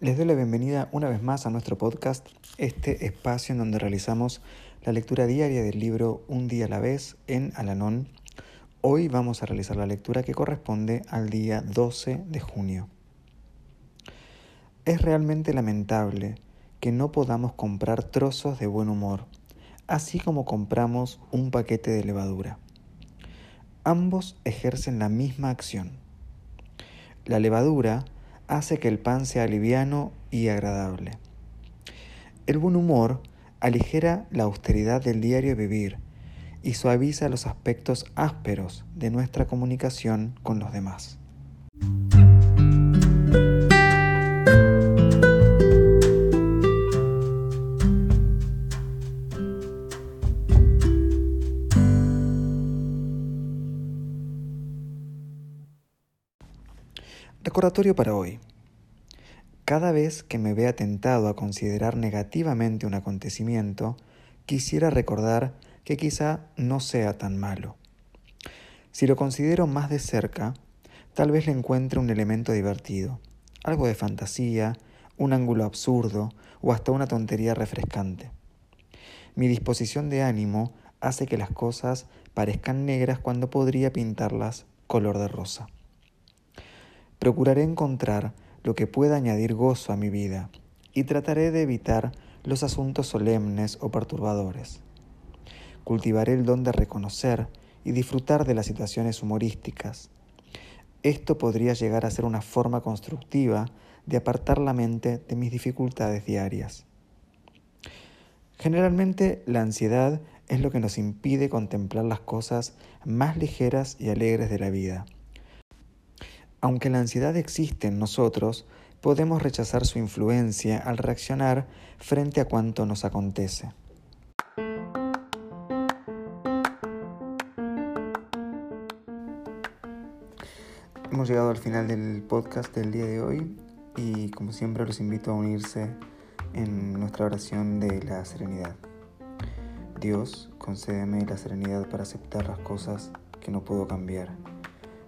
Les doy la bienvenida una vez más a nuestro podcast, este espacio en donde realizamos la lectura diaria del libro Un día a la vez en Alanón Hoy vamos a realizar la lectura que corresponde al día 12 de junio. Es realmente lamentable que no podamos comprar trozos de buen humor, así como compramos un paquete de levadura. Ambos ejercen la misma acción. La levadura hace que el pan sea liviano y agradable. El buen humor aligera la austeridad del diario vivir y suaviza los aspectos ásperos de nuestra comunicación con los demás. Recordatorio para hoy. Cada vez que me vea tentado a considerar negativamente un acontecimiento, quisiera recordar que quizá no sea tan malo. Si lo considero más de cerca, tal vez le encuentre un elemento divertido, algo de fantasía, un ángulo absurdo o hasta una tontería refrescante. Mi disposición de ánimo hace que las cosas parezcan negras cuando podría pintarlas color de rosa. Procuraré encontrar lo que pueda añadir gozo a mi vida y trataré de evitar los asuntos solemnes o perturbadores cultivaré el don de reconocer y disfrutar de las situaciones humorísticas. Esto podría llegar a ser una forma constructiva de apartar la mente de mis dificultades diarias. Generalmente la ansiedad es lo que nos impide contemplar las cosas más ligeras y alegres de la vida. Aunque la ansiedad existe en nosotros, podemos rechazar su influencia al reaccionar frente a cuanto nos acontece. Hemos llegado al final del podcast del día de hoy y como siempre los invito a unirse en nuestra oración de la serenidad. Dios, concédeme la serenidad para aceptar las cosas que no puedo cambiar,